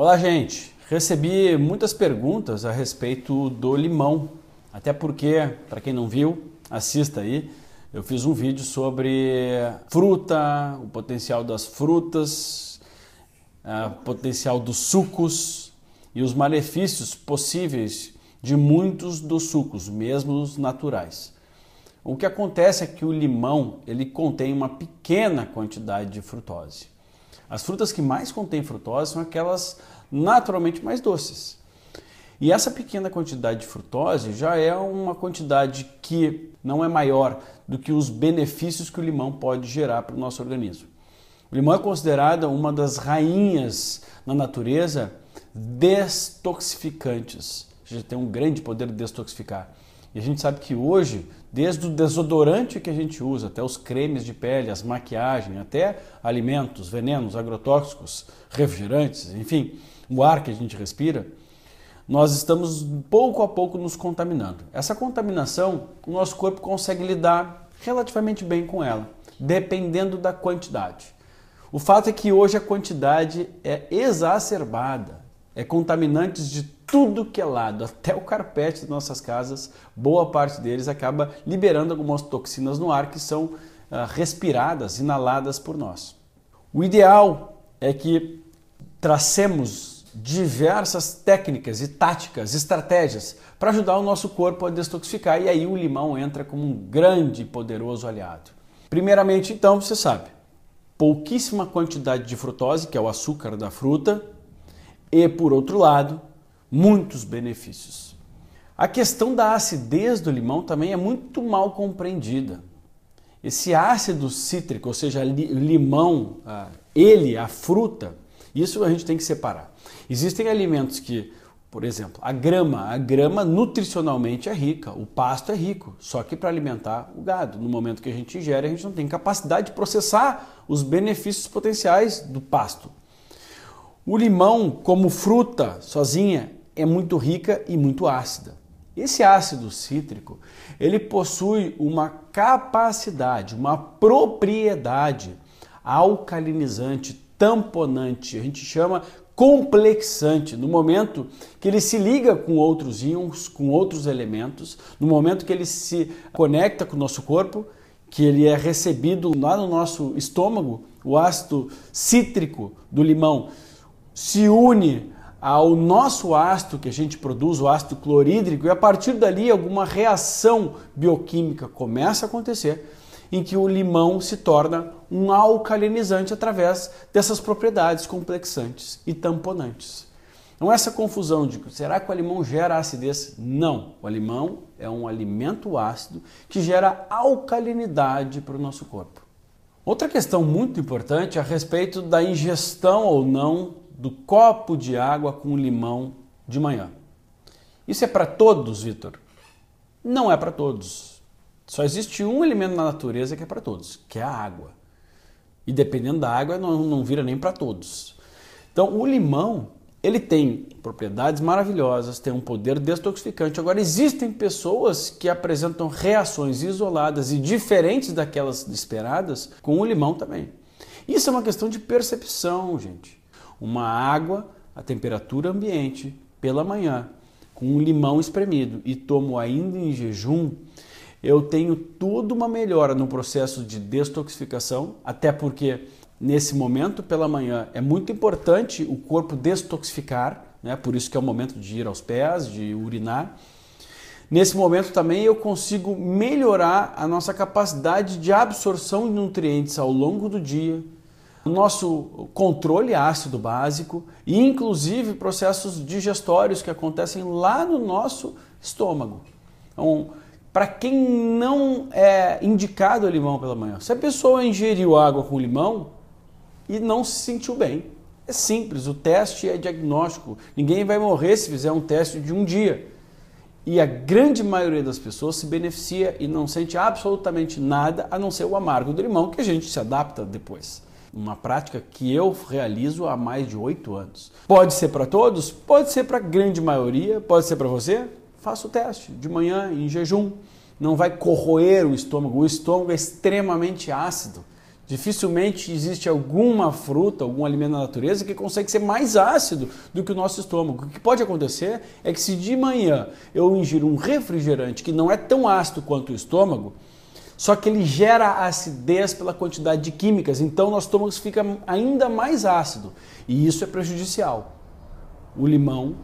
Olá, gente. Recebi muitas perguntas a respeito do limão. Até porque, para quem não viu, assista aí. Eu fiz um vídeo sobre fruta, o potencial das frutas, o potencial dos sucos e os malefícios possíveis de muitos dos sucos, mesmo os naturais. O que acontece é que o limão ele contém uma pequena quantidade de frutose. As frutas que mais contêm frutose são aquelas naturalmente mais doces. E essa pequena quantidade de frutose já é uma quantidade que não é maior do que os benefícios que o limão pode gerar para o nosso organismo. O limão é considerado uma das rainhas na natureza destoxificantes. Seja, tem um grande poder de detoxificar. E a gente sabe que hoje, desde o desodorante que a gente usa, até os cremes de pele, as maquiagens, até alimentos, venenos, agrotóxicos, refrigerantes, enfim, o ar que a gente respira, nós estamos pouco a pouco nos contaminando. Essa contaminação, o nosso corpo consegue lidar relativamente bem com ela, dependendo da quantidade. O fato é que hoje a quantidade é exacerbada, é contaminantes de tudo que é lado, até o carpete das nossas casas, boa parte deles acaba liberando algumas toxinas no ar que são uh, respiradas, inaladas por nós. O ideal é que tracemos diversas técnicas e táticas, estratégias para ajudar o nosso corpo a detoxificar e aí o limão entra como um grande e poderoso aliado. Primeiramente, então, você sabe, pouquíssima quantidade de frutose, que é o açúcar da fruta, e por outro lado, muitos benefícios. A questão da acidez do limão também é muito mal compreendida. Esse ácido cítrico, ou seja, limão, ele, a fruta, isso a gente tem que separar. Existem alimentos que, por exemplo, a grama, a grama nutricionalmente é rica, o pasto é rico, só que para alimentar o gado, no momento que a gente ingere, a gente não tem capacidade de processar os benefícios potenciais do pasto. O limão, como fruta sozinha, é muito rica e muito ácida. Esse ácido cítrico, ele possui uma capacidade, uma propriedade alcalinizante, tamponante, a gente chama complexante, no momento que ele se liga com outros íons, com outros elementos, no momento que ele se conecta com o nosso corpo, que ele é recebido lá no nosso estômago, o ácido cítrico do limão se une ao nosso ácido que a gente produz, o ácido clorídrico, e a partir dali alguma reação bioquímica começa a acontecer em que o limão se torna um alcalinizante através dessas propriedades complexantes e tamponantes. É essa confusão de será que o limão gera acidez? Não. O limão é um alimento ácido que gera alcalinidade para o nosso corpo. Outra questão muito importante é a respeito da ingestão ou não do copo de água com limão de manhã. Isso é para todos, Vitor? Não é para todos. Só existe um elemento na natureza que é para todos, que é a água. E dependendo da água, não, não vira nem para todos. Então, o limão, ele tem propriedades maravilhosas, tem um poder detoxificante. Agora, existem pessoas que apresentam reações isoladas e diferentes daquelas esperadas com o limão também. Isso é uma questão de percepção, gente uma água a temperatura ambiente pela manhã com um limão espremido e tomo ainda em jejum, eu tenho toda uma melhora no processo de detoxificação, até porque nesse momento pela manhã é muito importante o corpo detoxificar, né? por isso que é o momento de ir aos pés, de urinar. Nesse momento também eu consigo melhorar a nossa capacidade de absorção de nutrientes ao longo do dia, nosso controle ácido básico e inclusive processos digestórios que acontecem lá no nosso estômago. Então, para quem não é indicado o limão pela manhã, se a pessoa ingeriu água com limão e não se sentiu bem, é simples, o teste é diagnóstico. Ninguém vai morrer se fizer um teste de um dia. E a grande maioria das pessoas se beneficia e não sente absolutamente nada a não ser o amargo do limão, que a gente se adapta depois. Uma prática que eu realizo há mais de oito anos. Pode ser para todos? Pode ser para a grande maioria. Pode ser para você? Faça o teste de manhã em jejum. Não vai corroer o estômago. O estômago é extremamente ácido. Dificilmente existe alguma fruta, algum alimento da natureza que consegue ser mais ácido do que o nosso estômago. O que pode acontecer é que se de manhã eu ingiro um refrigerante que não é tão ácido quanto o estômago, só que ele gera acidez pela quantidade de químicas, então nosso estômago fica ainda mais ácido e isso é prejudicial. O limão